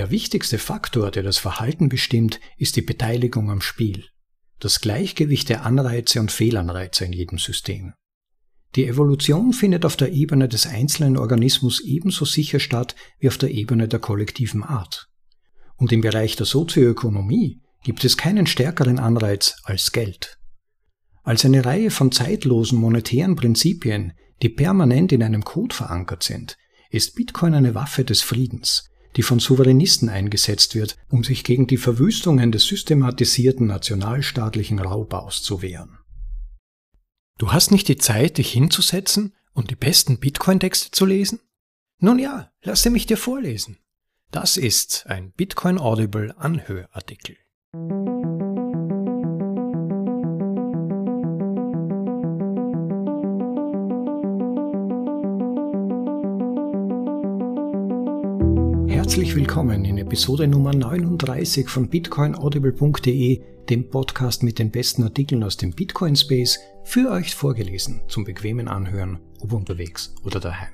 Der wichtigste Faktor, der das Verhalten bestimmt, ist die Beteiligung am Spiel. Das Gleichgewicht der Anreize und Fehlanreize in jedem System. Die Evolution findet auf der Ebene des einzelnen Organismus ebenso sicher statt wie auf der Ebene der kollektiven Art. Und im Bereich der Sozioökonomie gibt es keinen stärkeren Anreiz als Geld. Als eine Reihe von zeitlosen monetären Prinzipien, die permanent in einem Code verankert sind, ist Bitcoin eine Waffe des Friedens, die von Souveränisten eingesetzt wird, um sich gegen die Verwüstungen des systematisierten nationalstaatlichen Raubaus zu wehren. Du hast nicht die Zeit, dich hinzusetzen und die besten Bitcoin-Texte zu lesen? Nun ja, lasse mich dir vorlesen. Das ist ein Bitcoin Audible Anhörartikel. Herzlich willkommen in Episode Nummer 39 von bitcoinaudible.de, dem Podcast mit den besten Artikeln aus dem Bitcoin Space, für euch vorgelesen zum bequemen Anhören, ob unterwegs oder daheim.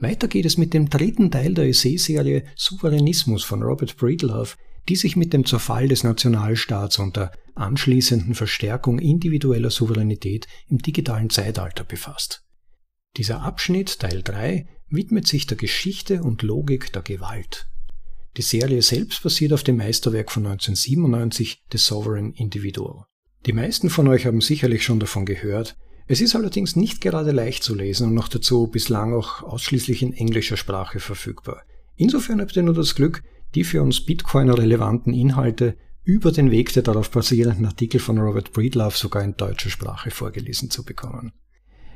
Weiter geht es mit dem dritten Teil der Essay-Serie Souveränismus von Robert Breedlove, die sich mit dem Zerfall des Nationalstaats und der anschließenden Verstärkung individueller Souveränität im digitalen Zeitalter befasst. Dieser Abschnitt, Teil 3, widmet sich der Geschichte und Logik der Gewalt. Die Serie selbst basiert auf dem Meisterwerk von 1997, The Sovereign Individual. Die meisten von euch haben sicherlich schon davon gehört. Es ist allerdings nicht gerade leicht zu lesen und noch dazu bislang auch ausschließlich in englischer Sprache verfügbar. Insofern habt ihr nur das Glück, die für uns Bitcoiner relevanten Inhalte über den Weg der darauf basierenden Artikel von Robert Breedlove sogar in deutscher Sprache vorgelesen zu bekommen.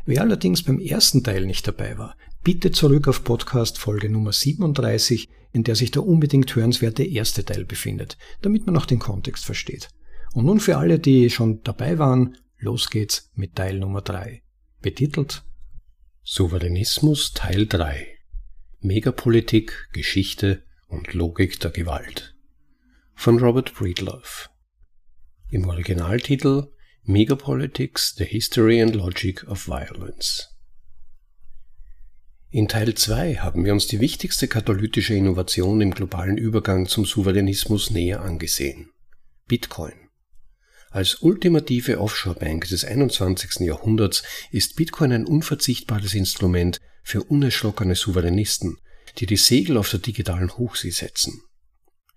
Wer allerdings beim ersten Teil nicht dabei war, bitte zurück auf Podcast Folge Nummer 37, in der sich der unbedingt hörenswerte erste Teil befindet, damit man auch den Kontext versteht. Und nun für alle, die schon dabei waren, los geht's mit Teil Nummer 3, betitelt Souveränismus Teil 3 Megapolitik, Geschichte und Logik der Gewalt von Robert Breedlove. Im Originaltitel Megapolitics, The History and Logic of Violence. In Teil 2 haben wir uns die wichtigste katalytische Innovation im globalen Übergang zum Souveränismus näher angesehen. Bitcoin. Als ultimative Offshore-Bank des 21. Jahrhunderts ist Bitcoin ein unverzichtbares Instrument für unerschrockene Souveränisten, die die Segel auf der digitalen Hochsee setzen.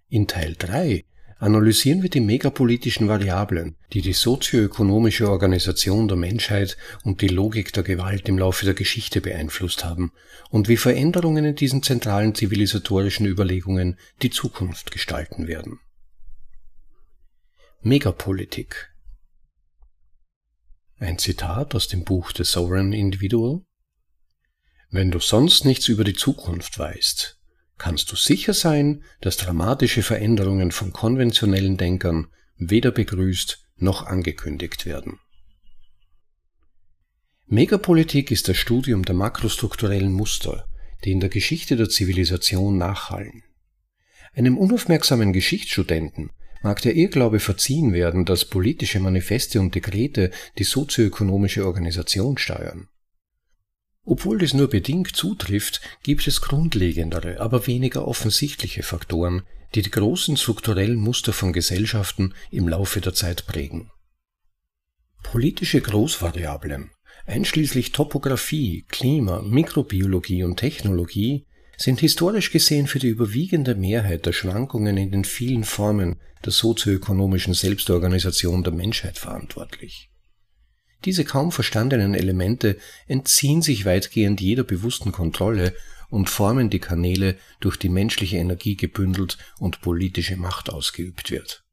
In Teil 3 analysieren wir die megapolitischen Variablen, die die sozioökonomische Organisation der Menschheit und die Logik der Gewalt im Laufe der Geschichte beeinflusst haben und wie Veränderungen in diesen zentralen zivilisatorischen Überlegungen die Zukunft gestalten werden. Megapolitik Ein Zitat aus dem Buch The Sovereign Individual Wenn du sonst nichts über die Zukunft weißt, kannst du sicher sein, dass dramatische Veränderungen von konventionellen Denkern weder begrüßt noch angekündigt werden. Megapolitik ist das Studium der makrostrukturellen Muster, die in der Geschichte der Zivilisation nachhallen. Einem unaufmerksamen Geschichtsstudenten mag der Irrglaube verziehen werden, dass politische Manifeste und Dekrete die sozioökonomische Organisation steuern. Obwohl dies nur bedingt zutrifft, gibt es grundlegendere, aber weniger offensichtliche Faktoren, die die großen strukturellen Muster von Gesellschaften im Laufe der Zeit prägen. Politische Großvariablen, einschließlich Topographie, Klima, Mikrobiologie und Technologie, sind historisch gesehen für die überwiegende Mehrheit der Schwankungen in den vielen Formen der sozioökonomischen Selbstorganisation der Menschheit verantwortlich. Diese kaum verstandenen Elemente entziehen sich weitgehend jeder bewussten Kontrolle und formen die Kanäle, durch die menschliche Energie gebündelt und politische Macht ausgeübt wird.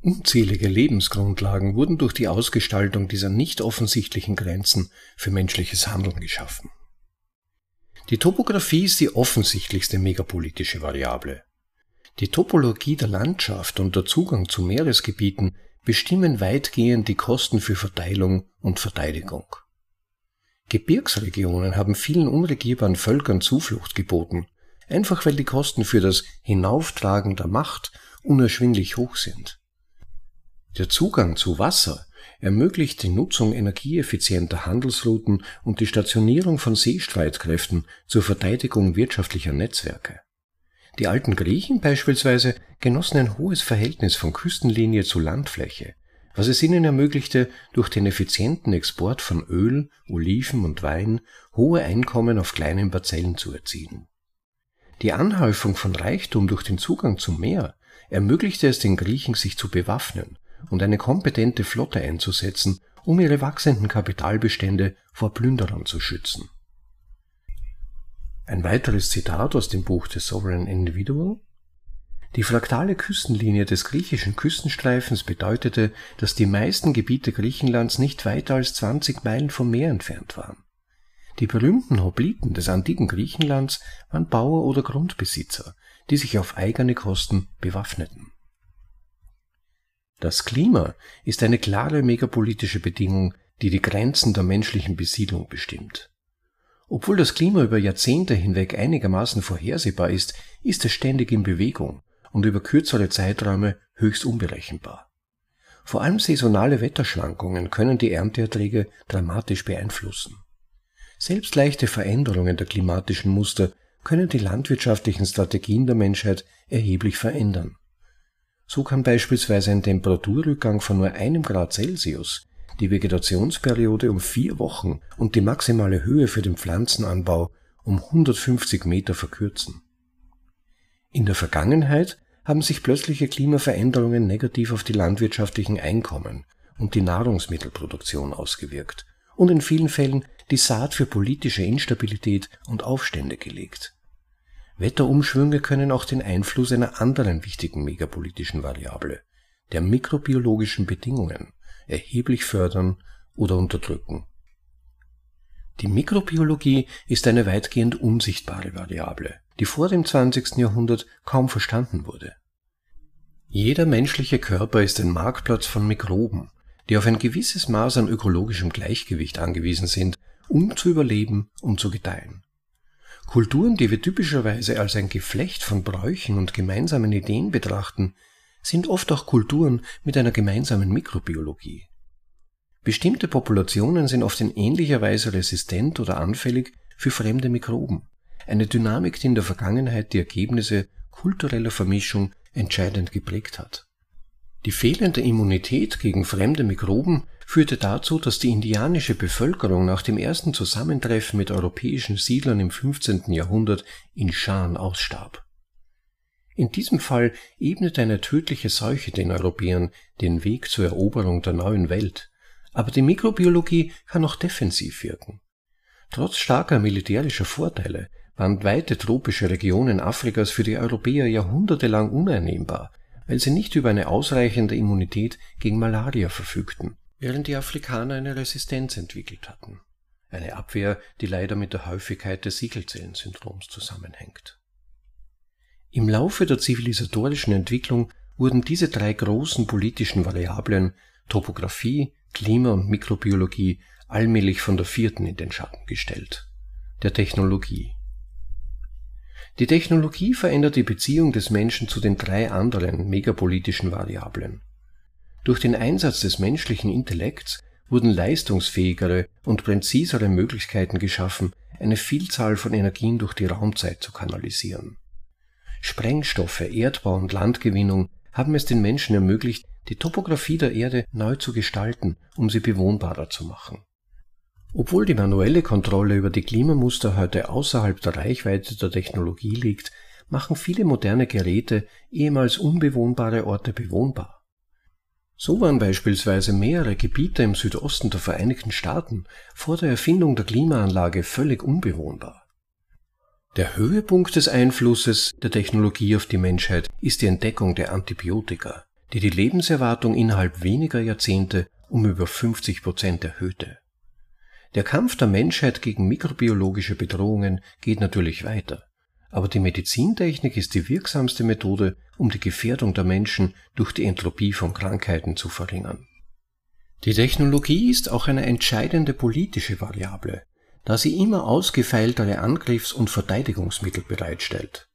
Unzählige Lebensgrundlagen wurden durch die Ausgestaltung dieser nicht offensichtlichen Grenzen für menschliches Handeln geschaffen. Die Topographie ist die offensichtlichste megapolitische Variable. Die Topologie der Landschaft und der Zugang zu Meeresgebieten bestimmen weitgehend die Kosten für Verteilung und Verteidigung. Gebirgsregionen haben vielen unregierbaren Völkern Zuflucht geboten, einfach weil die Kosten für das Hinauftragen der Macht unerschwinglich hoch sind. Der Zugang zu Wasser ermöglicht die Nutzung energieeffizienter Handelsrouten und die Stationierung von Seestreitkräften zur Verteidigung wirtschaftlicher Netzwerke. Die alten Griechen beispielsweise genossen ein hohes Verhältnis von Küstenlinie zu Landfläche, was es ihnen ermöglichte, durch den effizienten Export von Öl, Oliven und Wein hohe Einkommen auf kleinen Parzellen zu erzielen. Die Anhäufung von Reichtum durch den Zugang zum Meer ermöglichte es den Griechen, sich zu bewaffnen und eine kompetente Flotte einzusetzen, um ihre wachsenden Kapitalbestände vor Plünderern zu schützen. Ein weiteres Zitat aus dem Buch The Sovereign Individual Die fraktale Küstenlinie des griechischen Küstenstreifens bedeutete, dass die meisten Gebiete Griechenlands nicht weiter als 20 Meilen vom Meer entfernt waren. Die berühmten Hopliten des antiken Griechenlands waren Bauer oder Grundbesitzer, die sich auf eigene Kosten bewaffneten. Das Klima ist eine klare megapolitische Bedingung, die die Grenzen der menschlichen Besiedlung bestimmt. Obwohl das Klima über Jahrzehnte hinweg einigermaßen vorhersehbar ist, ist es ständig in Bewegung und über kürzere Zeiträume höchst unberechenbar. Vor allem saisonale Wetterschwankungen können die Ernteerträge dramatisch beeinflussen. Selbst leichte Veränderungen der klimatischen Muster können die landwirtschaftlichen Strategien der Menschheit erheblich verändern. So kann beispielsweise ein Temperaturrückgang von nur einem Grad Celsius die Vegetationsperiode um vier Wochen und die maximale Höhe für den Pflanzenanbau um 150 Meter verkürzen. In der Vergangenheit haben sich plötzliche Klimaveränderungen negativ auf die landwirtschaftlichen Einkommen und die Nahrungsmittelproduktion ausgewirkt und in vielen Fällen die Saat für politische Instabilität und Aufstände gelegt. Wetterumschwünge können auch den Einfluss einer anderen wichtigen megapolitischen Variable, der mikrobiologischen Bedingungen, erheblich fördern oder unterdrücken. Die Mikrobiologie ist eine weitgehend unsichtbare Variable, die vor dem 20. Jahrhundert kaum verstanden wurde. Jeder menschliche Körper ist ein Marktplatz von Mikroben, die auf ein gewisses Maß an ökologischem Gleichgewicht angewiesen sind, um zu überleben und zu gedeihen. Kulturen, die wir typischerweise als ein Geflecht von Bräuchen und gemeinsamen Ideen betrachten, sind oft auch Kulturen mit einer gemeinsamen Mikrobiologie. Bestimmte Populationen sind oft in ähnlicher Weise resistent oder anfällig für fremde Mikroben, eine Dynamik, die in der Vergangenheit die Ergebnisse kultureller Vermischung entscheidend geprägt hat. Die fehlende Immunität gegen fremde Mikroben führte dazu, dass die indianische Bevölkerung nach dem ersten Zusammentreffen mit europäischen Siedlern im 15. Jahrhundert in Scharen ausstarb. In diesem Fall ebnet eine tödliche Seuche den Europäern den Weg zur Eroberung der neuen Welt. Aber die Mikrobiologie kann auch defensiv wirken. Trotz starker militärischer Vorteile waren weite tropische Regionen Afrikas für die Europäer jahrhundertelang uneinnehmbar, weil sie nicht über eine ausreichende Immunität gegen Malaria verfügten, während die Afrikaner eine Resistenz entwickelt hatten. Eine Abwehr, die leider mit der Häufigkeit des Siegelzellensyndroms zusammenhängt. Im Laufe der zivilisatorischen Entwicklung wurden diese drei großen politischen Variablen Topographie, Klima und Mikrobiologie allmählich von der vierten in den Schatten gestellt, der Technologie. Die Technologie verändert die Beziehung des Menschen zu den drei anderen megapolitischen Variablen. Durch den Einsatz des menschlichen Intellekts wurden leistungsfähigere und präzisere Möglichkeiten geschaffen, eine Vielzahl von Energien durch die Raumzeit zu kanalisieren. Sprengstoffe, Erdbau und Landgewinnung haben es den Menschen ermöglicht, die Topographie der Erde neu zu gestalten, um sie bewohnbarer zu machen. Obwohl die manuelle Kontrolle über die Klimamuster heute außerhalb der Reichweite der Technologie liegt, machen viele moderne Geräte ehemals unbewohnbare Orte bewohnbar. So waren beispielsweise mehrere Gebiete im Südosten der Vereinigten Staaten vor der Erfindung der Klimaanlage völlig unbewohnbar. Der Höhepunkt des Einflusses der Technologie auf die Menschheit ist die Entdeckung der Antibiotika, die die Lebenserwartung innerhalb weniger Jahrzehnte um über 50 Prozent erhöhte. Der Kampf der Menschheit gegen mikrobiologische Bedrohungen geht natürlich weiter, aber die Medizintechnik ist die wirksamste Methode, um die Gefährdung der Menschen durch die Entropie von Krankheiten zu verringern. Die Technologie ist auch eine entscheidende politische Variable, da sie immer ausgefeiltere Angriffs- und Verteidigungsmittel bereitstellt.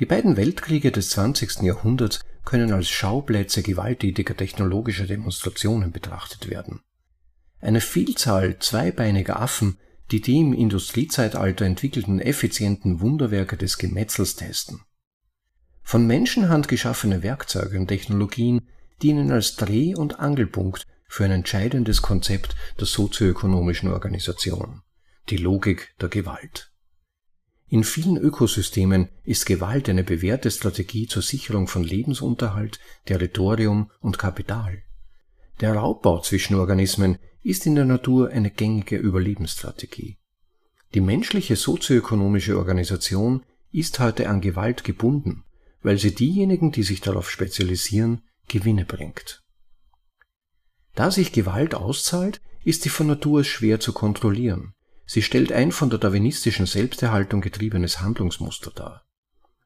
Die beiden Weltkriege des 20. Jahrhunderts können als Schauplätze gewalttätiger technologischer Demonstrationen betrachtet werden. Eine Vielzahl zweibeiniger Affen, die die im Industriezeitalter entwickelten effizienten Wunderwerke des Gemetzels testen. Von Menschenhand geschaffene Werkzeuge und Technologien dienen als Dreh- und Angelpunkt für ein entscheidendes Konzept der sozioökonomischen Organisation, die Logik der Gewalt. In vielen Ökosystemen ist Gewalt eine bewährte Strategie zur Sicherung von Lebensunterhalt, Territorium und Kapital. Der Raubbau zwischen Organismen ist in der Natur eine gängige Überlebensstrategie. Die menschliche sozioökonomische Organisation ist heute an Gewalt gebunden, weil sie diejenigen, die sich darauf spezialisieren, Gewinne bringt. Da sich Gewalt auszahlt, ist sie von Natur schwer zu kontrollieren. Sie stellt ein von der darwinistischen Selbsterhaltung getriebenes Handlungsmuster dar.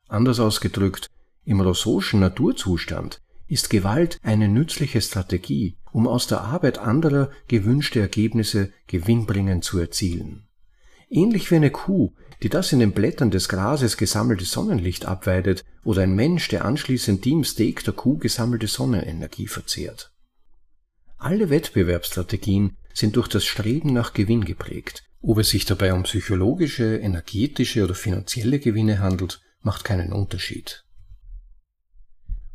Anders ausgedrückt, im Rousseau'schen Naturzustand ist Gewalt eine nützliche Strategie, um aus der Arbeit anderer gewünschte Ergebnisse gewinnbringend zu erzielen. Ähnlich wie eine Kuh, die das in den Blättern des Grases gesammelte Sonnenlicht abweidet, oder ein Mensch, der anschließend die im Steak der Kuh gesammelte Sonnenenergie verzehrt. Alle Wettbewerbsstrategien sind durch das Streben nach Gewinn geprägt. Ob es sich dabei um psychologische, energetische oder finanzielle Gewinne handelt, macht keinen Unterschied.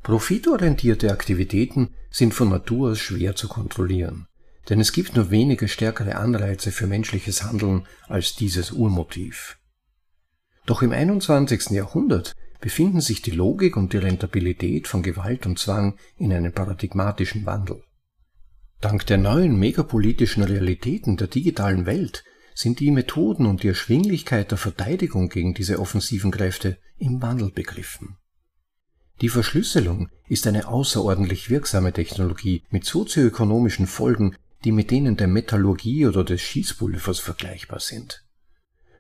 Profitorientierte Aktivitäten sind von Natur aus schwer zu kontrollieren, denn es gibt nur wenige stärkere Anreize für menschliches Handeln als dieses Urmotiv. Doch im 21. Jahrhundert befinden sich die Logik und die Rentabilität von Gewalt und Zwang in einem paradigmatischen Wandel. Dank der neuen megapolitischen Realitäten der digitalen Welt sind die Methoden und die Erschwinglichkeit der Verteidigung gegen diese offensiven Kräfte im Wandel begriffen. Die Verschlüsselung ist eine außerordentlich wirksame Technologie mit sozioökonomischen Folgen, die mit denen der Metallurgie oder des Schießpulvers vergleichbar sind.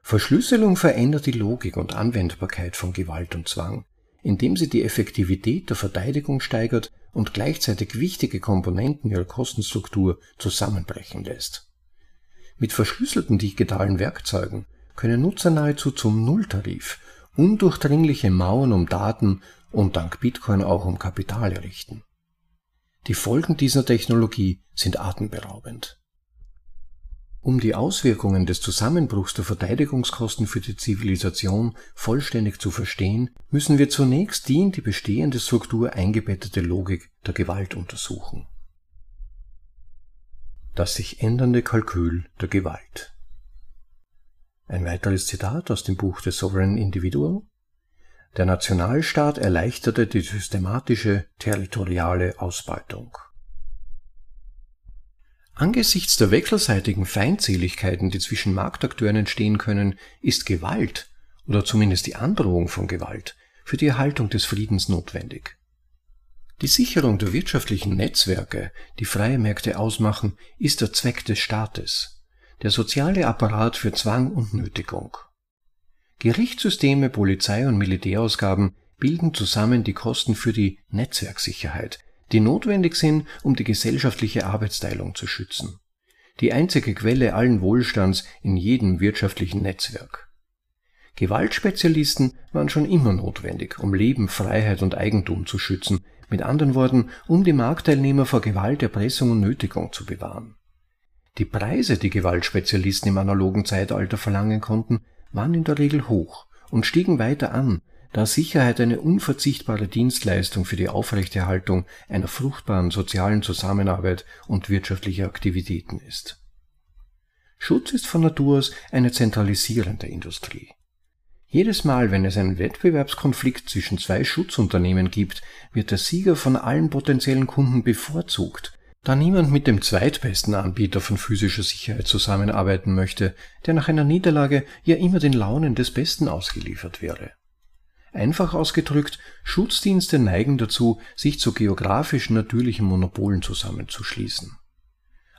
Verschlüsselung verändert die Logik und Anwendbarkeit von Gewalt und Zwang, indem sie die Effektivität der Verteidigung steigert und gleichzeitig wichtige Komponenten ihrer Kostenstruktur zusammenbrechen lässt. Mit verschlüsselten digitalen Werkzeugen können Nutzer nahezu zum Nulltarif undurchdringliche Mauern um Daten und dank Bitcoin auch um Kapital errichten. Die Folgen dieser Technologie sind atemberaubend. Um die Auswirkungen des Zusammenbruchs der Verteidigungskosten für die Zivilisation vollständig zu verstehen, müssen wir zunächst die in die bestehende Struktur eingebettete Logik der Gewalt untersuchen. Das sich ändernde Kalkül der Gewalt. Ein weiteres Zitat aus dem Buch The Sovereign Individual der Nationalstaat erleichterte die systematische territoriale Ausbeutung. Angesichts der wechselseitigen Feindseligkeiten, die zwischen Marktakteuren entstehen können, ist Gewalt oder zumindest die Androhung von Gewalt für die Erhaltung des Friedens notwendig. Die Sicherung der wirtschaftlichen Netzwerke, die freie Märkte ausmachen, ist der Zweck des Staates, der soziale Apparat für Zwang und Nötigung. Gerichtssysteme, Polizei und Militärausgaben bilden zusammen die Kosten für die Netzwerksicherheit, die notwendig sind, um die gesellschaftliche Arbeitsteilung zu schützen. Die einzige Quelle allen Wohlstands in jedem wirtschaftlichen Netzwerk. Gewaltspezialisten waren schon immer notwendig, um Leben, Freiheit und Eigentum zu schützen, mit anderen Worten, um die Marktteilnehmer vor Gewalt, Erpressung und Nötigung zu bewahren. Die Preise, die Gewaltspezialisten im analogen Zeitalter verlangen konnten, waren in der Regel hoch und stiegen weiter an, da Sicherheit eine unverzichtbare Dienstleistung für die Aufrechterhaltung einer fruchtbaren sozialen Zusammenarbeit und wirtschaftlicher Aktivitäten ist. Schutz ist von Natur aus eine zentralisierende Industrie. Jedes Mal, wenn es einen Wettbewerbskonflikt zwischen zwei Schutzunternehmen gibt, wird der Sieger von allen potenziellen Kunden bevorzugt, da niemand mit dem zweitbesten Anbieter von physischer Sicherheit zusammenarbeiten möchte, der nach einer Niederlage ja immer den Launen des Besten ausgeliefert wäre. Einfach ausgedrückt, Schutzdienste neigen dazu, sich zu geografisch natürlichen Monopolen zusammenzuschließen.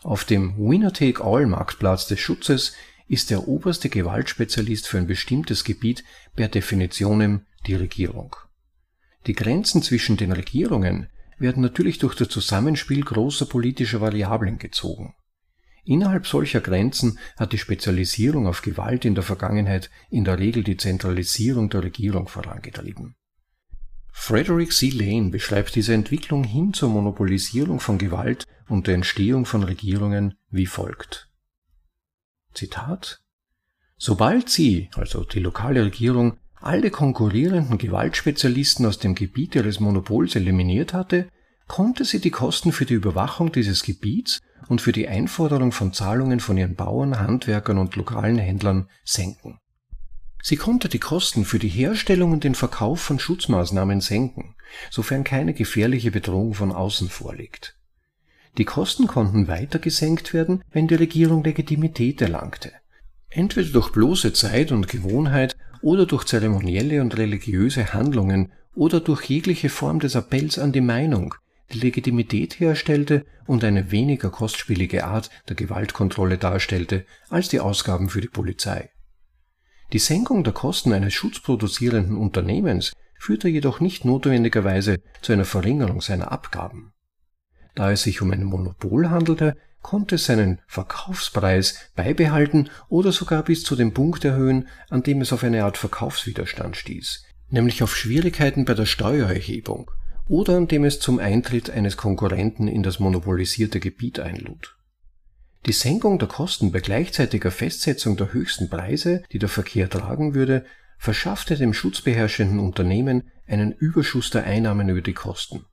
Auf dem Winner-Take-All-Marktplatz des Schutzes ist der oberste Gewaltspezialist für ein bestimmtes Gebiet per Definitionem die Regierung. Die Grenzen zwischen den Regierungen werden natürlich durch das Zusammenspiel großer politischer Variablen gezogen. Innerhalb solcher Grenzen hat die Spezialisierung auf Gewalt in der Vergangenheit in der Regel die Zentralisierung der Regierung vorangetrieben. Frederick C. Lane beschreibt diese Entwicklung hin zur Monopolisierung von Gewalt und der Entstehung von Regierungen wie folgt. Zitat Sobald sie, also die lokale Regierung, alle konkurrierenden Gewaltspezialisten aus dem Gebiet ihres Monopols eliminiert hatte, konnte sie die Kosten für die Überwachung dieses Gebiets und für die Einforderung von Zahlungen von ihren Bauern, Handwerkern und lokalen Händlern senken. Sie konnte die Kosten für die Herstellung und den Verkauf von Schutzmaßnahmen senken, sofern keine gefährliche Bedrohung von außen vorliegt. Die Kosten konnten weiter gesenkt werden, wenn die Regierung Legitimität erlangte. Entweder durch bloße Zeit und Gewohnheit oder durch zeremonielle und religiöse Handlungen oder durch jegliche Form des Appells an die Meinung, die Legitimität herstellte und eine weniger kostspielige Art der Gewaltkontrolle darstellte als die Ausgaben für die Polizei. Die Senkung der Kosten eines schutzproduzierenden Unternehmens führte jedoch nicht notwendigerweise zu einer Verringerung seiner Abgaben. Da es sich um ein Monopol handelte, konnte es seinen Verkaufspreis beibehalten oder sogar bis zu dem Punkt erhöhen, an dem es auf eine Art Verkaufswiderstand stieß, nämlich auf Schwierigkeiten bei der Steuererhebung oder an dem es zum Eintritt eines Konkurrenten in das monopolisierte Gebiet einlud. Die Senkung der Kosten bei gleichzeitiger Festsetzung der höchsten Preise, die der Verkehr tragen würde, verschaffte dem schutzbeherrschenden Unternehmen einen Überschuss der Einnahmen über die Kosten.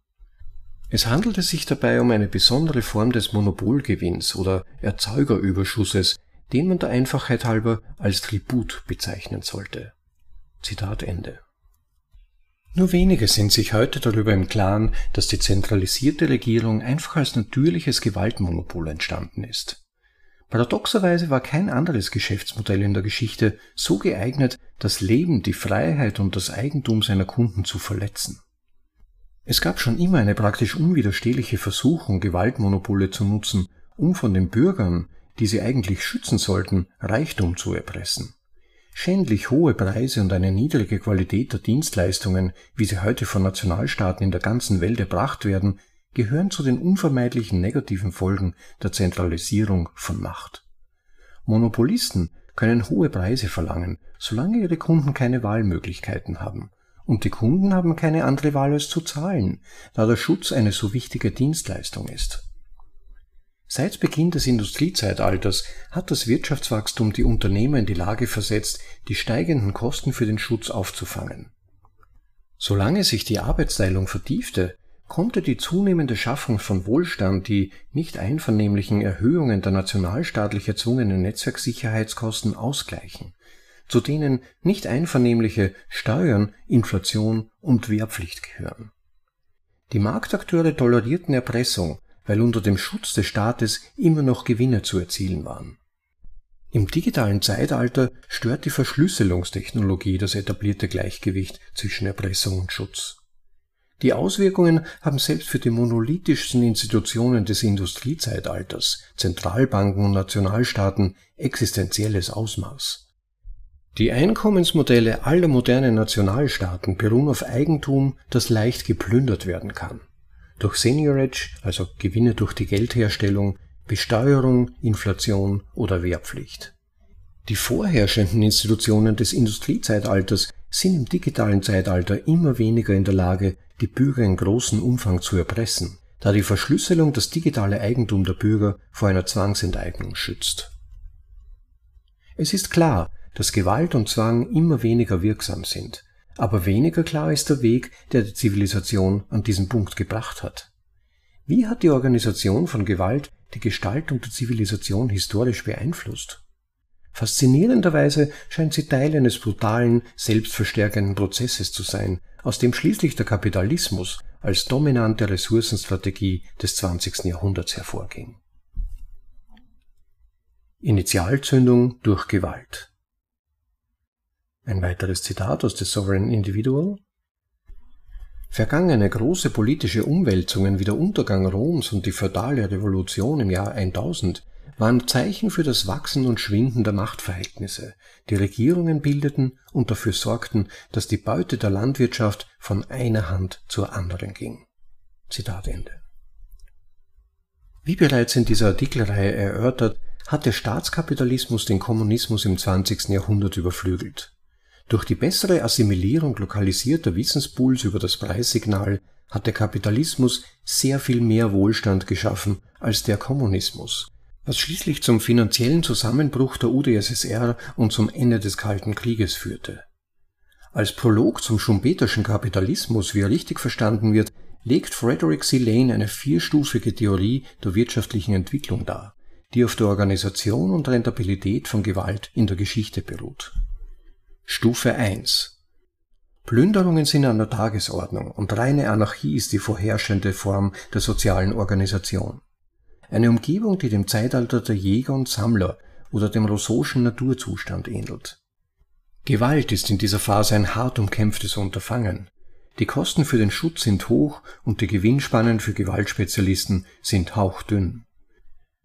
Es handelte sich dabei um eine besondere Form des Monopolgewinns oder Erzeugerüberschusses, den man der Einfachheit halber als Tribut bezeichnen sollte. Zitat Ende. Nur wenige sind sich heute darüber im Klaren, dass die zentralisierte Regierung einfach als natürliches Gewaltmonopol entstanden ist. Paradoxerweise war kein anderes Geschäftsmodell in der Geschichte so geeignet, das Leben, die Freiheit und das Eigentum seiner Kunden zu verletzen. Es gab schon immer eine praktisch unwiderstehliche Versuchung, Gewaltmonopole zu nutzen, um von den Bürgern, die sie eigentlich schützen sollten, Reichtum zu erpressen. Schändlich hohe Preise und eine niedrige Qualität der Dienstleistungen, wie sie heute von Nationalstaaten in der ganzen Welt erbracht werden, gehören zu den unvermeidlichen negativen Folgen der Zentralisierung von Macht. Monopolisten können hohe Preise verlangen, solange ihre Kunden keine Wahlmöglichkeiten haben. Und die Kunden haben keine andere Wahl als zu zahlen, da der Schutz eine so wichtige Dienstleistung ist. Seit Beginn des Industriezeitalters hat das Wirtschaftswachstum die Unternehmer in die Lage versetzt, die steigenden Kosten für den Schutz aufzufangen. Solange sich die Arbeitsteilung vertiefte, konnte die zunehmende Schaffung von Wohlstand die nicht einvernehmlichen Erhöhungen der nationalstaatlich erzwungenen Netzwerksicherheitskosten ausgleichen, zu denen nicht einvernehmliche Steuern, Inflation und Wehrpflicht gehören. Die Marktakteure tolerierten Erpressung, weil unter dem Schutz des Staates immer noch Gewinne zu erzielen waren. Im digitalen Zeitalter stört die Verschlüsselungstechnologie das etablierte Gleichgewicht zwischen Erpressung und Schutz. Die Auswirkungen haben selbst für die monolithischsten Institutionen des Industriezeitalters, Zentralbanken und Nationalstaaten existenzielles Ausmaß. Die Einkommensmodelle aller modernen Nationalstaaten beruhen auf Eigentum, das leicht geplündert werden kann durch Seniorage, also Gewinne durch die Geldherstellung, Besteuerung, Inflation oder Wehrpflicht. Die vorherrschenden Institutionen des Industriezeitalters sind im digitalen Zeitalter immer weniger in der Lage, die Bürger in großem Umfang zu erpressen, da die Verschlüsselung das digitale Eigentum der Bürger vor einer Zwangsenteignung schützt. Es ist klar, dass Gewalt und Zwang immer weniger wirksam sind, aber weniger klar ist der Weg, der die Zivilisation an diesen Punkt gebracht hat. Wie hat die Organisation von Gewalt die Gestaltung der Zivilisation historisch beeinflusst? Faszinierenderweise scheint sie Teil eines brutalen, selbstverstärkenden Prozesses zu sein, aus dem schließlich der Kapitalismus als dominante Ressourcenstrategie des 20. Jahrhunderts hervorging. Initialzündung durch Gewalt ein weiteres Zitat aus The Sovereign Individual. Vergangene große politische Umwälzungen wie der Untergang Roms und die feudale Revolution im Jahr 1000 waren Zeichen für das Wachsen und Schwinden der Machtverhältnisse, die Regierungen bildeten und dafür sorgten, dass die Beute der Landwirtschaft von einer Hand zur anderen ging. Zitat Ende. Wie bereits in dieser Artikelreihe erörtert, hat der Staatskapitalismus den Kommunismus im 20. Jahrhundert überflügelt. Durch die bessere Assimilierung lokalisierter Wissenspools über das Preissignal hat der Kapitalismus sehr viel mehr Wohlstand geschaffen als der Kommunismus, was schließlich zum finanziellen Zusammenbruch der UdSSR und zum Ende des Kalten Krieges führte. Als Prolog zum schumpeterschen Kapitalismus, wie er richtig verstanden wird, legt Frederick C. Lane eine vierstufige Theorie der wirtschaftlichen Entwicklung dar, die auf der Organisation und Rentabilität von Gewalt in der Geschichte beruht. Stufe 1 Plünderungen sind an der Tagesordnung und reine Anarchie ist die vorherrschende Form der sozialen Organisation. Eine Umgebung, die dem Zeitalter der Jäger und Sammler oder dem Rousseau'schen Naturzustand ähnelt. Gewalt ist in dieser Phase ein hart umkämpftes Unterfangen. Die Kosten für den Schutz sind hoch und die Gewinnspannen für Gewaltspezialisten sind hauchdünn.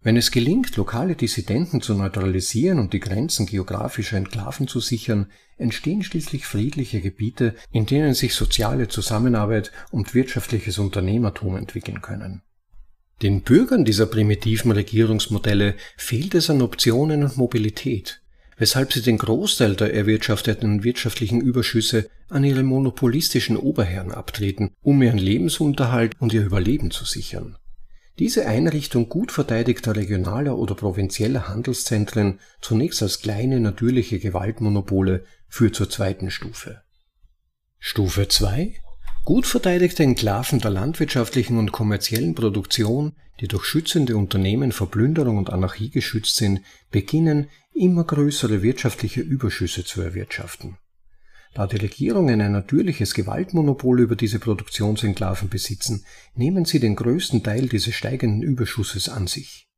Wenn es gelingt, lokale Dissidenten zu neutralisieren und die Grenzen geografischer Enklaven zu sichern, entstehen schließlich friedliche Gebiete, in denen sich soziale Zusammenarbeit und wirtschaftliches Unternehmertum entwickeln können. Den Bürgern dieser primitiven Regierungsmodelle fehlt es an Optionen und Mobilität, weshalb sie den Großteil der erwirtschafteten wirtschaftlichen Überschüsse an ihre monopolistischen Oberherren abtreten, um ihren Lebensunterhalt und ihr Überleben zu sichern. Diese Einrichtung gut verteidigter regionaler oder provinzieller Handelszentren, zunächst als kleine natürliche Gewaltmonopole, führt zur zweiten Stufe. Stufe 2 Gut verteidigte Enklaven der landwirtschaftlichen und kommerziellen Produktion, die durch schützende Unternehmen vor Plünderung und Anarchie geschützt sind, beginnen, immer größere wirtschaftliche Überschüsse zu erwirtschaften da die Regierungen ein natürliches Gewaltmonopol über diese Produktionsenklaven besitzen, nehmen sie den größten Teil dieses steigenden Überschusses an sich.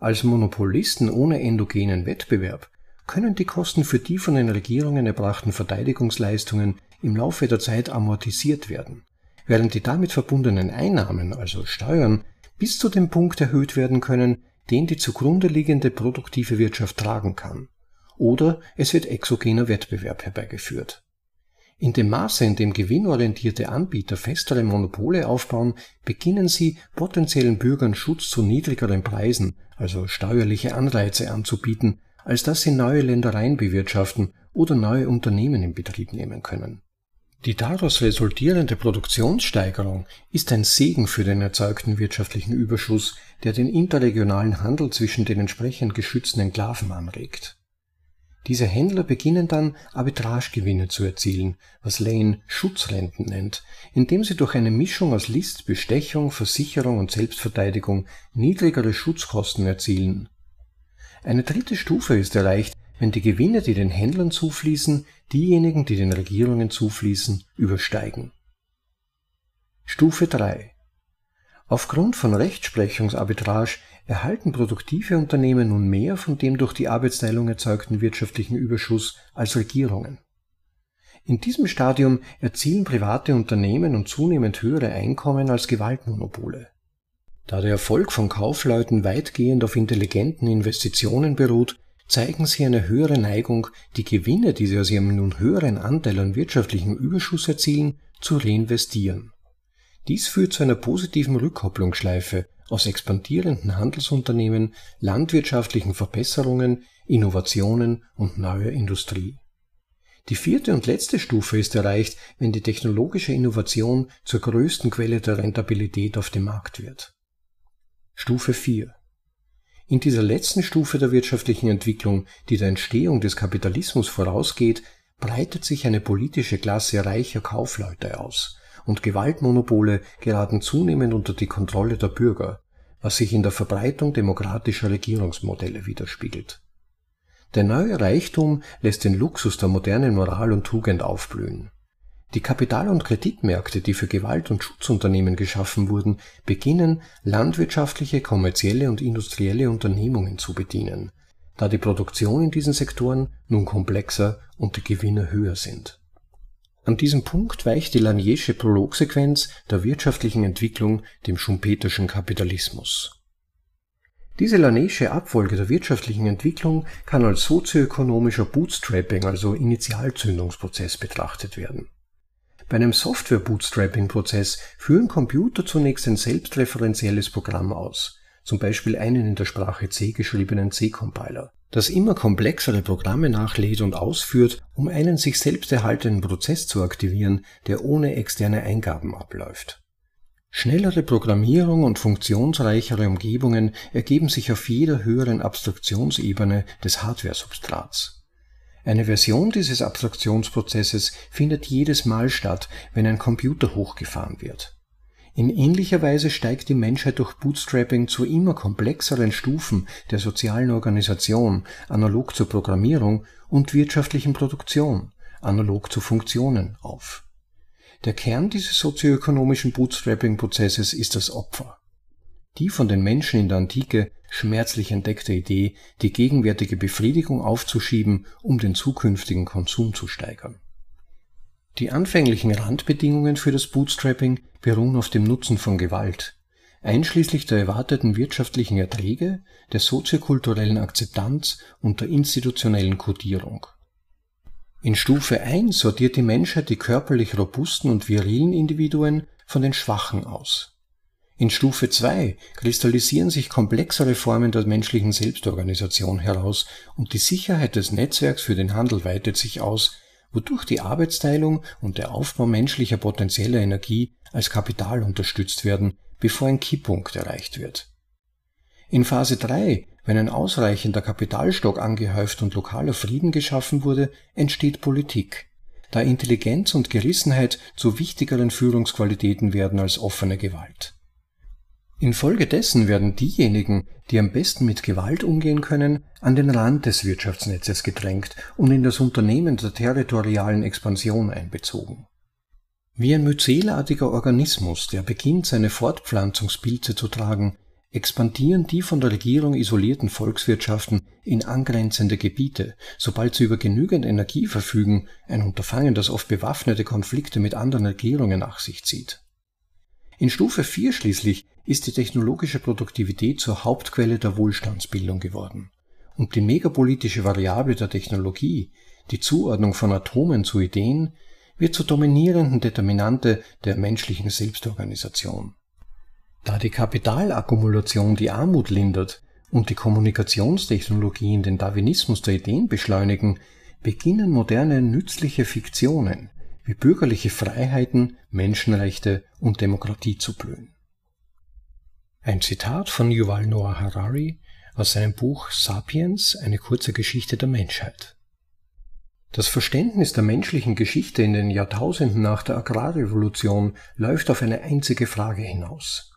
Als Monopolisten ohne endogenen Wettbewerb können die Kosten für die von den Regierungen erbrachten Verteidigungsleistungen im Laufe der Zeit amortisiert werden, während die damit verbundenen Einnahmen, also Steuern, bis zu dem Punkt erhöht werden können, den die zugrunde liegende produktive Wirtschaft tragen kann oder es wird exogener Wettbewerb herbeigeführt. In dem Maße, in dem gewinnorientierte Anbieter festere Monopole aufbauen, beginnen sie, potenziellen Bürgern Schutz zu niedrigeren Preisen, also steuerliche Anreize anzubieten, als dass sie neue Ländereien bewirtschaften oder neue Unternehmen in Betrieb nehmen können. Die daraus resultierende Produktionssteigerung ist ein Segen für den erzeugten wirtschaftlichen Überschuss, der den interregionalen Handel zwischen den entsprechend geschützten Enklaven anregt diese Händler beginnen dann Arbitragegewinne zu erzielen, was Lane Schutzrenten nennt, indem sie durch eine Mischung aus List, Bestechung, Versicherung und Selbstverteidigung niedrigere Schutzkosten erzielen. Eine dritte Stufe ist erreicht, wenn die Gewinne, die den Händlern zufließen, diejenigen, die den Regierungen zufließen, übersteigen. Stufe 3 Aufgrund von Rechtsprechungsarbitrage erhalten produktive Unternehmen nun mehr von dem durch die Arbeitsteilung erzeugten wirtschaftlichen Überschuss als Regierungen. In diesem Stadium erzielen private Unternehmen und zunehmend höhere Einkommen als Gewaltmonopole. Da der Erfolg von Kaufleuten weitgehend auf intelligenten Investitionen beruht, zeigen sie eine höhere Neigung, die Gewinne, die sie aus ihrem nun höheren Anteil an wirtschaftlichem Überschuss erzielen, zu reinvestieren. Dies führt zu einer positiven Rückkopplungsschleife aus expandierenden Handelsunternehmen, landwirtschaftlichen Verbesserungen, Innovationen und neuer Industrie. Die vierte und letzte Stufe ist erreicht, wenn die technologische Innovation zur größten Quelle der Rentabilität auf dem Markt wird. Stufe 4 In dieser letzten Stufe der wirtschaftlichen Entwicklung, die der Entstehung des Kapitalismus vorausgeht, breitet sich eine politische Klasse reicher Kaufleute aus, und Gewaltmonopole geraten zunehmend unter die Kontrolle der Bürger, was sich in der Verbreitung demokratischer Regierungsmodelle widerspiegelt. Der neue Reichtum lässt den Luxus der modernen Moral und Tugend aufblühen. Die Kapital- und Kreditmärkte, die für Gewalt- und Schutzunternehmen geschaffen wurden, beginnen, landwirtschaftliche, kommerzielle und industrielle Unternehmungen zu bedienen, da die Produktion in diesen Sektoren nun komplexer und die Gewinne höher sind an diesem Punkt weicht die Lanièsche Prologsequenz der wirtschaftlichen Entwicklung dem schumpeterschen Kapitalismus. Diese Lanesche Abfolge der wirtschaftlichen Entwicklung kann als sozioökonomischer Bootstrapping, also Initialzündungsprozess betrachtet werden. Bei einem Software-Bootstrapping-Prozess führen Computer zunächst ein selbstreferenzielles Programm aus, zum Beispiel einen in der Sprache C geschriebenen C-Compiler das immer komplexere Programme nachlädt und ausführt, um einen sich selbst erhaltenen Prozess zu aktivieren, der ohne externe Eingaben abläuft. Schnellere Programmierung und funktionsreichere Umgebungen ergeben sich auf jeder höheren Abstraktionsebene des Hardware-Substrats. Eine Version dieses Abstraktionsprozesses findet jedes Mal statt, wenn ein Computer hochgefahren wird. In ähnlicher Weise steigt die Menschheit durch Bootstrapping zu immer komplexeren Stufen der sozialen Organisation, analog zur Programmierung und wirtschaftlichen Produktion, analog zu Funktionen, auf. Der Kern dieses sozioökonomischen Bootstrapping-Prozesses ist das Opfer. Die von den Menschen in der Antike schmerzlich entdeckte Idee, die gegenwärtige Befriedigung aufzuschieben, um den zukünftigen Konsum zu steigern. Die anfänglichen Randbedingungen für das Bootstrapping beruhen auf dem Nutzen von Gewalt, einschließlich der erwarteten wirtschaftlichen Erträge, der soziokulturellen Akzeptanz und der institutionellen Kodierung. In Stufe 1 sortiert die Menschheit die körperlich robusten und virilen Individuen von den schwachen aus. In Stufe 2 kristallisieren sich komplexere Formen der menschlichen Selbstorganisation heraus und die Sicherheit des Netzwerks für den Handel weitet sich aus, wodurch die Arbeitsteilung und der Aufbau menschlicher potenzieller Energie als Kapital unterstützt werden, bevor ein Kipppunkt erreicht wird. In Phase 3, wenn ein ausreichender Kapitalstock angehäuft und lokaler Frieden geschaffen wurde, entsteht Politik, da Intelligenz und Gerissenheit zu wichtigeren Führungsqualitäten werden als offene Gewalt. Infolgedessen werden diejenigen, die am besten mit Gewalt umgehen können, an den Rand des Wirtschaftsnetzes gedrängt und in das Unternehmen der territorialen Expansion einbezogen. Wie ein myzelartiger Organismus, der beginnt, seine Fortpflanzungspilze zu tragen, expandieren die von der Regierung isolierten Volkswirtschaften in angrenzende Gebiete, sobald sie über genügend Energie verfügen, ein Unterfangen, das oft bewaffnete Konflikte mit anderen Regierungen nach sich zieht. In Stufe 4 schließlich ist die technologische Produktivität zur Hauptquelle der Wohlstandsbildung geworden. Und die megapolitische Variable der Technologie, die Zuordnung von Atomen zu Ideen, wird zur dominierenden Determinante der menschlichen Selbstorganisation. Da die Kapitalakkumulation die Armut lindert und die Kommunikationstechnologien den Darwinismus der Ideen beschleunigen, beginnen moderne nützliche Fiktionen wie bürgerliche Freiheiten, Menschenrechte und Demokratie zu blühen. Ein Zitat von Yuval Noah Harari aus seinem Buch Sapiens, eine kurze Geschichte der Menschheit. Das Verständnis der menschlichen Geschichte in den Jahrtausenden nach der Agrarrevolution läuft auf eine einzige Frage hinaus.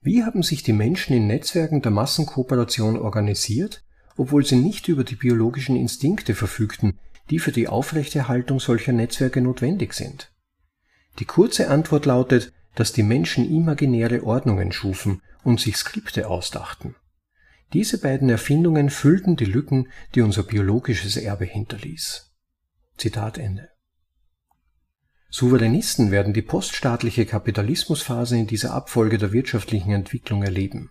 Wie haben sich die Menschen in Netzwerken der Massenkooperation organisiert, obwohl sie nicht über die biologischen Instinkte verfügten, die für die Aufrechterhaltung solcher Netzwerke notwendig sind? Die kurze Antwort lautet, dass die Menschen imaginäre Ordnungen schufen und sich Skripte ausdachten. Diese beiden Erfindungen füllten die Lücken, die unser biologisches Erbe hinterließ. Zitat Ende. Souveränisten werden die poststaatliche Kapitalismusphase in dieser Abfolge der wirtschaftlichen Entwicklung erleben.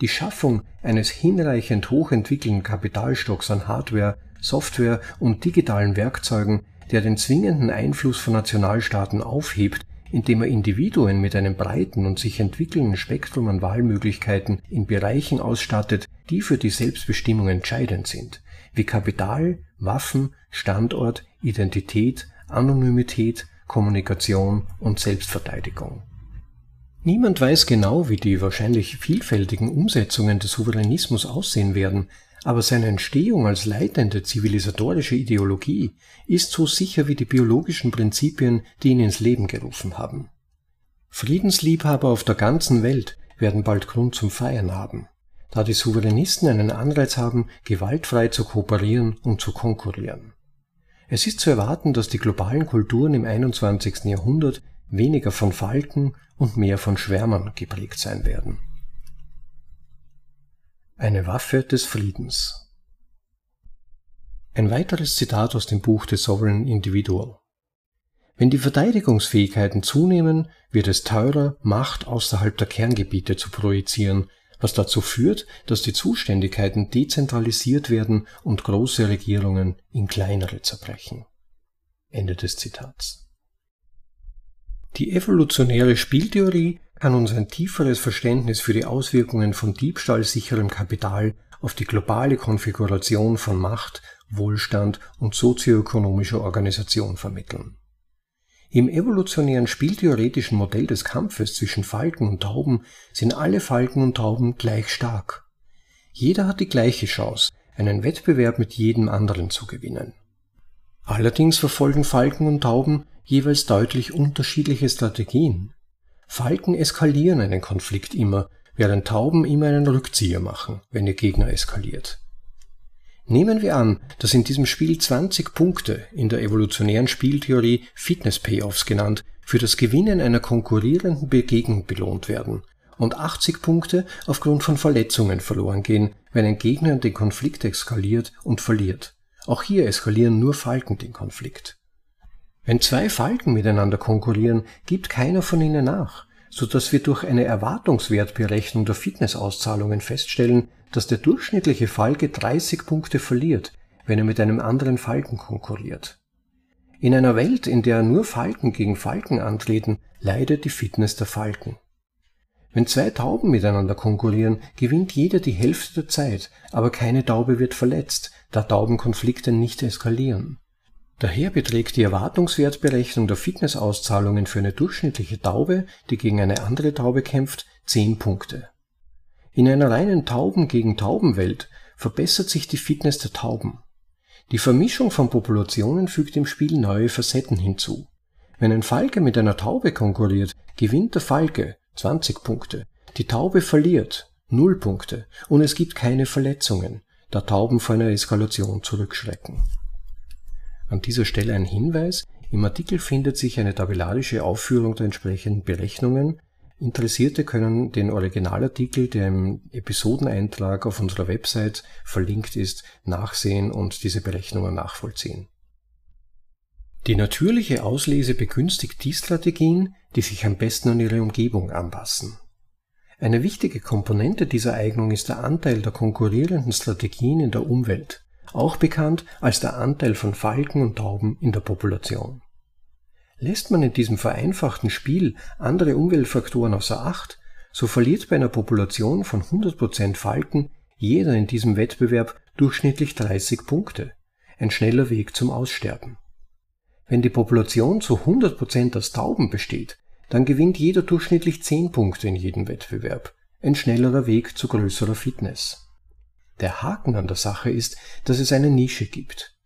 Die Schaffung eines hinreichend hochentwickelten Kapitalstocks an Hardware, Software und digitalen Werkzeugen, der den zwingenden Einfluss von Nationalstaaten aufhebt, indem er Individuen mit einem breiten und sich entwickelnden Spektrum an Wahlmöglichkeiten in Bereichen ausstattet, die für die Selbstbestimmung entscheidend sind, wie Kapital, Waffen, Standort, Identität, Anonymität, Kommunikation und Selbstverteidigung. Niemand weiß genau, wie die wahrscheinlich vielfältigen Umsetzungen des Souveränismus aussehen werden, aber seine Entstehung als leitende zivilisatorische Ideologie ist so sicher wie die biologischen Prinzipien, die ihn ins Leben gerufen haben. Friedensliebhaber auf der ganzen Welt werden bald Grund zum Feiern haben, da die Souveränisten einen Anreiz haben, gewaltfrei zu kooperieren und zu konkurrieren. Es ist zu erwarten, dass die globalen Kulturen im 21. Jahrhundert weniger von Falken und mehr von Schwärmern geprägt sein werden. Eine Waffe des Friedens. Ein weiteres Zitat aus dem Buch The Sovereign Individual. Wenn die Verteidigungsfähigkeiten zunehmen, wird es teurer, Macht außerhalb der Kerngebiete zu projizieren, was dazu führt, dass die Zuständigkeiten dezentralisiert werden und große Regierungen in kleinere zerbrechen. Ende des Zitats. Die evolutionäre Spieltheorie kann uns ein tieferes Verständnis für die Auswirkungen von diebstahlsicherem Kapital auf die globale Konfiguration von Macht, Wohlstand und sozioökonomischer Organisation vermitteln. Im evolutionären spieltheoretischen Modell des Kampfes zwischen Falken und Tauben sind alle Falken und Tauben gleich stark. Jeder hat die gleiche Chance, einen Wettbewerb mit jedem anderen zu gewinnen. Allerdings verfolgen Falken und Tauben jeweils deutlich unterschiedliche Strategien. Falken eskalieren einen Konflikt immer, während Tauben immer einen Rückzieher machen, wenn ihr Gegner eskaliert. Nehmen wir an, dass in diesem Spiel 20 Punkte, in der evolutionären Spieltheorie Fitness Payoffs genannt, für das Gewinnen einer konkurrierenden Begegnung belohnt werden und 80 Punkte aufgrund von Verletzungen verloren gehen, wenn ein Gegner den Konflikt eskaliert und verliert. Auch hier eskalieren nur Falken den Konflikt. Wenn zwei Falken miteinander konkurrieren, gibt keiner von ihnen nach, so dass wir durch eine Erwartungswertberechnung der Fitnessauszahlungen feststellen, dass der durchschnittliche Falke 30 Punkte verliert, wenn er mit einem anderen Falken konkurriert. In einer Welt, in der nur Falken gegen Falken antreten, leidet die Fitness der Falken. Wenn zwei Tauben miteinander konkurrieren, gewinnt jeder die Hälfte der Zeit, aber keine Taube wird verletzt, da Taubenkonflikte nicht eskalieren. Daher beträgt die Erwartungswertberechnung der Fitnessauszahlungen für eine durchschnittliche Taube, die gegen eine andere Taube kämpft, 10 Punkte. In einer reinen Tauben gegen Taubenwelt verbessert sich die Fitness der Tauben. Die Vermischung von Populationen fügt im Spiel neue Facetten hinzu. Wenn ein Falke mit einer Taube konkurriert, gewinnt der Falke 20 Punkte, die Taube verliert 0 Punkte und es gibt keine Verletzungen, da Tauben vor einer Eskalation zurückschrecken. An dieser Stelle ein Hinweis, im Artikel findet sich eine tabellarische Aufführung der entsprechenden Berechnungen, Interessierte können den Originalartikel, der im Episodeneintrag auf unserer Website verlinkt ist, nachsehen und diese Berechnungen nachvollziehen. Die natürliche Auslese begünstigt die Strategien, die sich am besten an ihre Umgebung anpassen. Eine wichtige Komponente dieser Eignung ist der Anteil der konkurrierenden Strategien in der Umwelt, auch bekannt als der Anteil von Falken und Tauben in der Population. Lässt man in diesem vereinfachten Spiel andere Umweltfaktoren außer Acht, so verliert bei einer Population von 100% Falken jeder in diesem Wettbewerb durchschnittlich 30 Punkte, ein schneller Weg zum Aussterben. Wenn die Population zu 100% aus Tauben besteht, dann gewinnt jeder durchschnittlich 10 Punkte in jedem Wettbewerb, ein schnellerer Weg zu größerer Fitness. Der Haken an der Sache ist, dass es eine Nische gibt.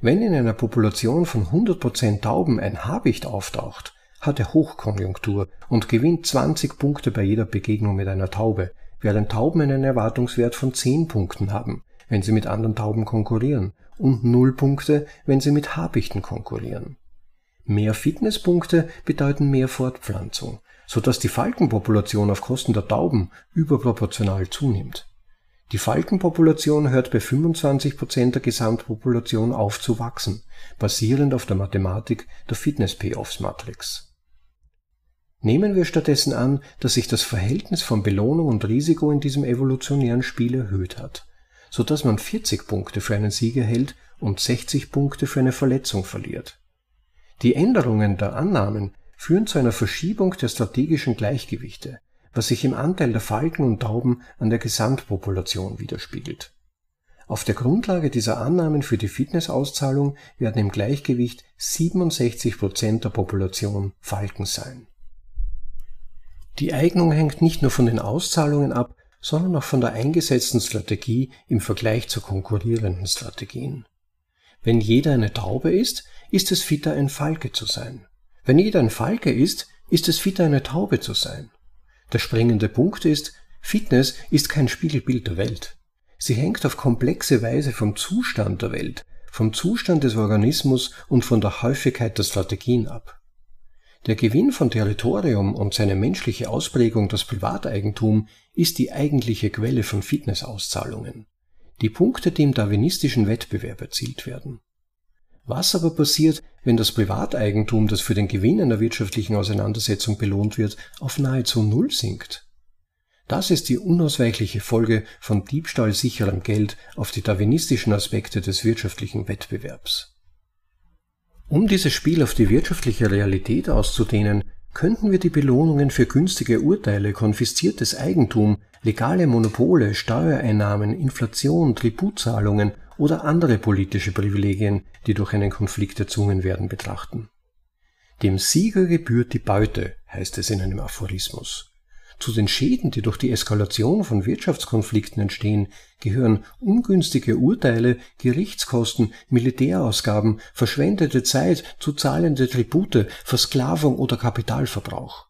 Wenn in einer Population von 100% Tauben ein Habicht auftaucht, hat er Hochkonjunktur und gewinnt 20 Punkte bei jeder Begegnung mit einer Taube, während Tauben einen Erwartungswert von 10 Punkten haben, wenn sie mit anderen Tauben konkurrieren, und 0 Punkte, wenn sie mit Habichten konkurrieren. Mehr Fitnesspunkte bedeuten mehr Fortpflanzung, so dass die Falkenpopulation auf Kosten der Tauben überproportional zunimmt. Die Falkenpopulation hört bei 25% der Gesamtpopulation auf zu wachsen, basierend auf der Mathematik der Fitness-Payoffs-Matrix. Nehmen wir stattdessen an, dass sich das Verhältnis von Belohnung und Risiko in diesem evolutionären Spiel erhöht hat, so dass man 40 Punkte für einen Sieg erhält und 60 Punkte für eine Verletzung verliert. Die Änderungen der Annahmen führen zu einer Verschiebung der strategischen Gleichgewichte was sich im Anteil der Falken und Tauben an der Gesamtpopulation widerspiegelt. Auf der Grundlage dieser Annahmen für die Fitnessauszahlung werden im Gleichgewicht 67 Prozent der Population Falken sein. Die Eignung hängt nicht nur von den Auszahlungen ab, sondern auch von der eingesetzten Strategie im Vergleich zu konkurrierenden Strategien. Wenn jeder eine Taube ist, ist es fitter ein Falke zu sein. Wenn jeder ein Falke ist, ist es fitter eine Taube zu sein. Der springende Punkt ist, Fitness ist kein Spiegelbild der Welt. Sie hängt auf komplexe Weise vom Zustand der Welt, vom Zustand des Organismus und von der Häufigkeit der Strategien ab. Der Gewinn von Territorium und seine menschliche Ausprägung, das Privateigentum, ist die eigentliche Quelle von Fitnessauszahlungen. Die Punkte, die im darwinistischen Wettbewerb erzielt werden. Was aber passiert, wenn das Privateigentum, das für den Gewinn einer wirtschaftlichen Auseinandersetzung belohnt wird, auf nahezu Null sinkt? Das ist die unausweichliche Folge von Diebstahl sicherem Geld auf die darwinistischen Aspekte des wirtschaftlichen Wettbewerbs. Um dieses Spiel auf die wirtschaftliche Realität auszudehnen, könnten wir die Belohnungen für günstige Urteile, konfisziertes Eigentum, legale Monopole, Steuereinnahmen, Inflation, Tributzahlungen oder andere politische Privilegien, die durch einen Konflikt erzwungen werden, betrachten. Dem Sieger gebührt die Beute, heißt es in einem Aphorismus. Zu den Schäden, die durch die Eskalation von Wirtschaftskonflikten entstehen, gehören ungünstige Urteile, Gerichtskosten, Militärausgaben, verschwendete Zeit, zu zahlende Tribute, Versklavung oder Kapitalverbrauch.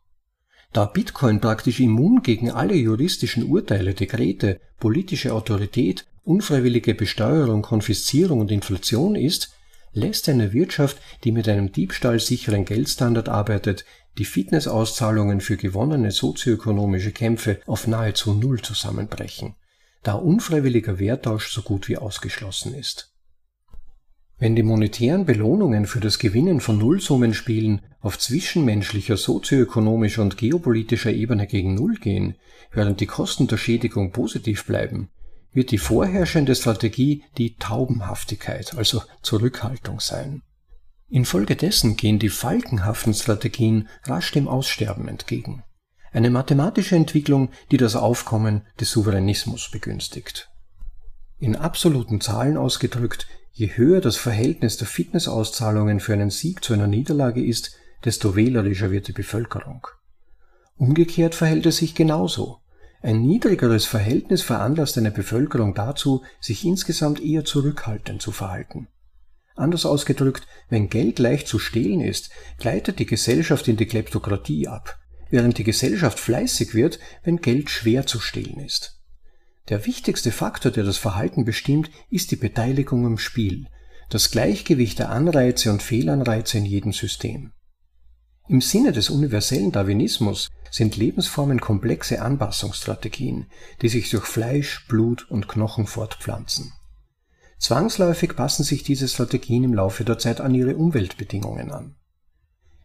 Da Bitcoin praktisch immun gegen alle juristischen Urteile, Dekrete, politische Autorität, unfreiwillige Besteuerung, Konfiszierung und Inflation ist, lässt eine Wirtschaft, die mit einem diebstahlsicheren Geldstandard arbeitet, die Fitnessauszahlungen für gewonnene sozioökonomische Kämpfe auf nahezu Null zusammenbrechen, da unfreiwilliger Werttausch so gut wie ausgeschlossen ist. Wenn die monetären Belohnungen für das Gewinnen von Nullsummenspielen auf zwischenmenschlicher, sozioökonomischer und geopolitischer Ebene gegen Null gehen, während die Kosten der Schädigung positiv bleiben, wird die vorherrschende Strategie die Taubenhaftigkeit, also Zurückhaltung sein. Infolgedessen gehen die falkenhaften Strategien rasch dem Aussterben entgegen. Eine mathematische Entwicklung, die das Aufkommen des Souveränismus begünstigt. In absoluten Zahlen ausgedrückt, je höher das Verhältnis der Fitnessauszahlungen für einen Sieg zu einer Niederlage ist, desto wählerischer wird die Bevölkerung. Umgekehrt verhält es sich genauso. Ein niedrigeres Verhältnis veranlasst eine Bevölkerung dazu, sich insgesamt eher zurückhaltend zu verhalten. Anders ausgedrückt, wenn Geld leicht zu stehlen ist, gleitet die Gesellschaft in die Kleptokratie ab, während die Gesellschaft fleißig wird, wenn Geld schwer zu stehlen ist. Der wichtigste Faktor, der das Verhalten bestimmt, ist die Beteiligung am Spiel, das Gleichgewicht der Anreize und Fehlanreize in jedem System. Im Sinne des universellen Darwinismus sind Lebensformen komplexe Anpassungsstrategien, die sich durch Fleisch, Blut und Knochen fortpflanzen. Zwangsläufig passen sich diese Strategien im Laufe der Zeit an ihre Umweltbedingungen an.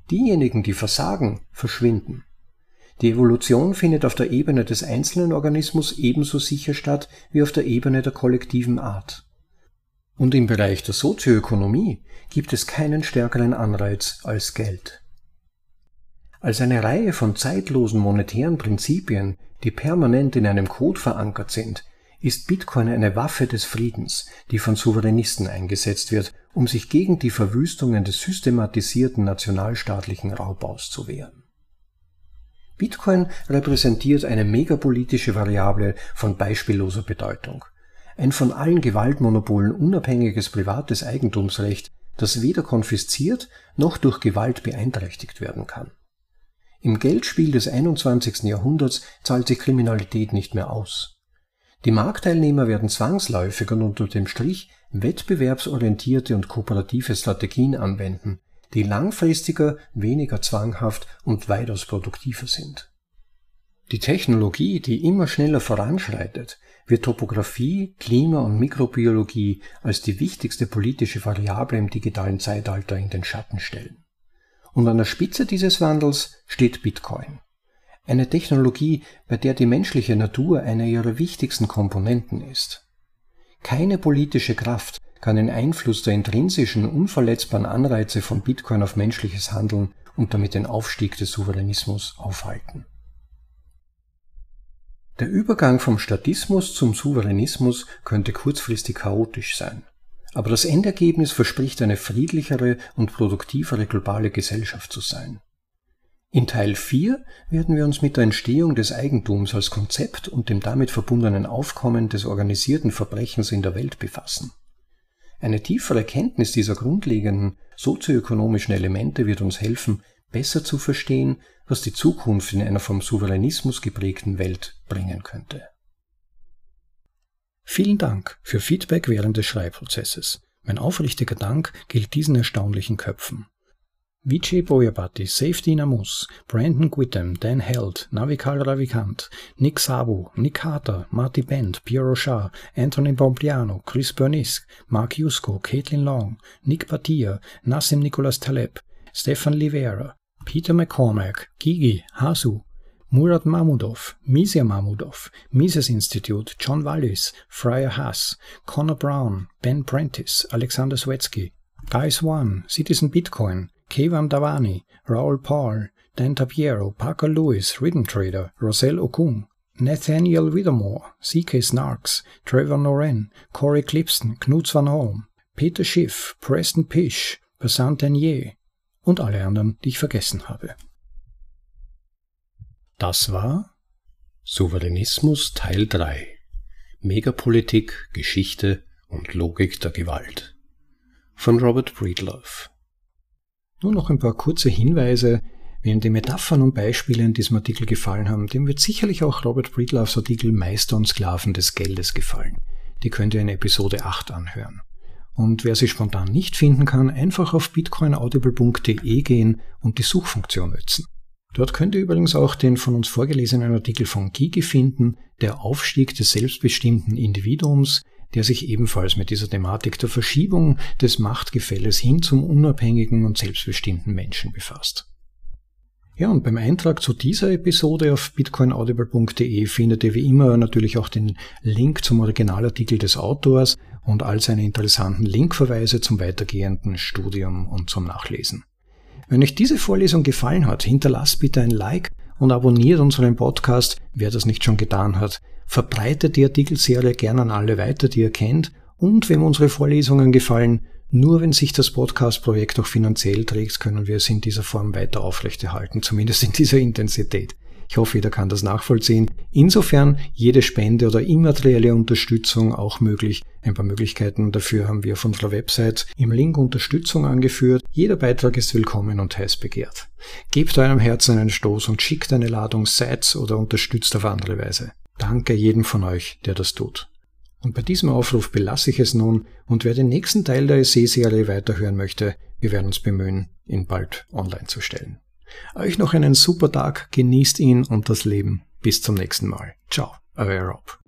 Diejenigen, die versagen, verschwinden. Die Evolution findet auf der Ebene des einzelnen Organismus ebenso sicher statt wie auf der Ebene der kollektiven Art. Und im Bereich der Sozioökonomie gibt es keinen stärkeren Anreiz als Geld. Als eine Reihe von zeitlosen monetären Prinzipien, die permanent in einem Code verankert sind, ist Bitcoin eine Waffe des Friedens, die von Souveränisten eingesetzt wird, um sich gegen die Verwüstungen des systematisierten nationalstaatlichen Raubaus zu wehren. Bitcoin repräsentiert eine megapolitische Variable von beispielloser Bedeutung. Ein von allen Gewaltmonopolen unabhängiges privates Eigentumsrecht, das weder konfisziert noch durch Gewalt beeinträchtigt werden kann. Im Geldspiel des 21. Jahrhunderts zahlt sich Kriminalität nicht mehr aus. Die Marktteilnehmer werden zwangsläufig und unter dem Strich wettbewerbsorientierte und kooperative Strategien anwenden, die langfristiger, weniger zwanghaft und weitaus produktiver sind. Die Technologie, die immer schneller voranschreitet, wird Topographie, Klima und Mikrobiologie als die wichtigste politische Variable im digitalen Zeitalter in den Schatten stellen. Und an der Spitze dieses Wandels steht Bitcoin. Eine Technologie, bei der die menschliche Natur eine ihrer wichtigsten Komponenten ist. Keine politische Kraft kann den Einfluss der intrinsischen, unverletzbaren Anreize von Bitcoin auf menschliches Handeln und damit den Aufstieg des Souveränismus aufhalten. Der Übergang vom Statismus zum Souveränismus könnte kurzfristig chaotisch sein. Aber das Endergebnis verspricht eine friedlichere und produktivere globale Gesellschaft zu sein. In Teil 4 werden wir uns mit der Entstehung des Eigentums als Konzept und dem damit verbundenen Aufkommen des organisierten Verbrechens in der Welt befassen. Eine tiefere Kenntnis dieser grundlegenden sozioökonomischen Elemente wird uns helfen, besser zu verstehen, was die Zukunft in einer vom Souveränismus geprägten Welt bringen könnte. Vielen Dank für Feedback während des Schreibprozesses. Mein aufrichtiger Dank gilt diesen erstaunlichen Köpfen. Vijay Boyabati, Safety Namus, Brandon Gwittem, Dan Held, Navikal Ravikant, Nick Sabu, Nick Carter, Marty Bent, Pierre Rochard, Anthony Bompliano, Chris Bernisk, Mark Yusko, Caitlin Long, Nick Patia, Nassim Nicholas Taleb, Stefan Livera, Peter McCormack, Gigi, Hasu, Murat Mahmudov, Misia Mahmudov, Mises Institute, John Wallis, Friar Haas, Connor Brown, Ben Prentice, Alexander Swetsky, Guys One, Citizen Bitcoin, Kevan Davani, Raul Paul, Dan Tapiero, Parker Lewis, Rhythm Trader, Roselle Okung, Nathaniel Whittemore, CK Snarks, Trevor Noren, Corey Clipston, Knut van Holm, Peter Schiff, Preston Pish, Passant Denier und alle anderen, die ich vergessen habe. Das war Souveränismus Teil 3 Megapolitik, Geschichte und Logik der Gewalt von Robert Breedlove Nur noch ein paar kurze Hinweise. Wem die Metaphern und Beispiele in diesem Artikel gefallen haben, dem wird sicherlich auch Robert Breedloves Artikel Meister und Sklaven des Geldes gefallen. Die könnt ihr in Episode 8 anhören. Und wer sie spontan nicht finden kann, einfach auf bitcoinaudible.de gehen und die Suchfunktion nutzen. Dort könnt ihr übrigens auch den von uns vorgelesenen Artikel von Gigi finden, der Aufstieg des selbstbestimmten Individuums, der sich ebenfalls mit dieser Thematik der Verschiebung des Machtgefälles hin zum unabhängigen und selbstbestimmten Menschen befasst. Ja, und beim Eintrag zu dieser Episode auf bitcoinaudible.de findet ihr wie immer natürlich auch den Link zum Originalartikel des Autors und all seine interessanten Linkverweise zum weitergehenden Studium und zum Nachlesen. Wenn euch diese Vorlesung gefallen hat, hinterlasst bitte ein Like und abonniert unseren Podcast, wer das nicht schon getan hat. Verbreitet die Artikelserie gerne an alle weiter, die ihr kennt. Und wenn unsere Vorlesungen gefallen, nur wenn sich das Podcast-Projekt auch finanziell trägt, können wir es in dieser Form weiter aufrechterhalten, zumindest in dieser Intensität. Ich hoffe, jeder kann das nachvollziehen. Insofern jede Spende oder immaterielle Unterstützung auch möglich. Ein paar Möglichkeiten dafür haben wir auf unserer Website im Link Unterstützung angeführt. Jeder Beitrag ist willkommen und heiß begehrt. Gebt eurem Herzen einen Stoß und schickt eine Ladung Sites oder unterstützt auf andere Weise. Danke jedem von euch, der das tut. Und bei diesem Aufruf belasse ich es nun und wer den nächsten Teil der Essay-Serie weiterhören möchte, wir werden uns bemühen, ihn bald online zu stellen. Euch noch einen super Tag, genießt ihn und das Leben. Bis zum nächsten Mal. Ciao, euer Rob.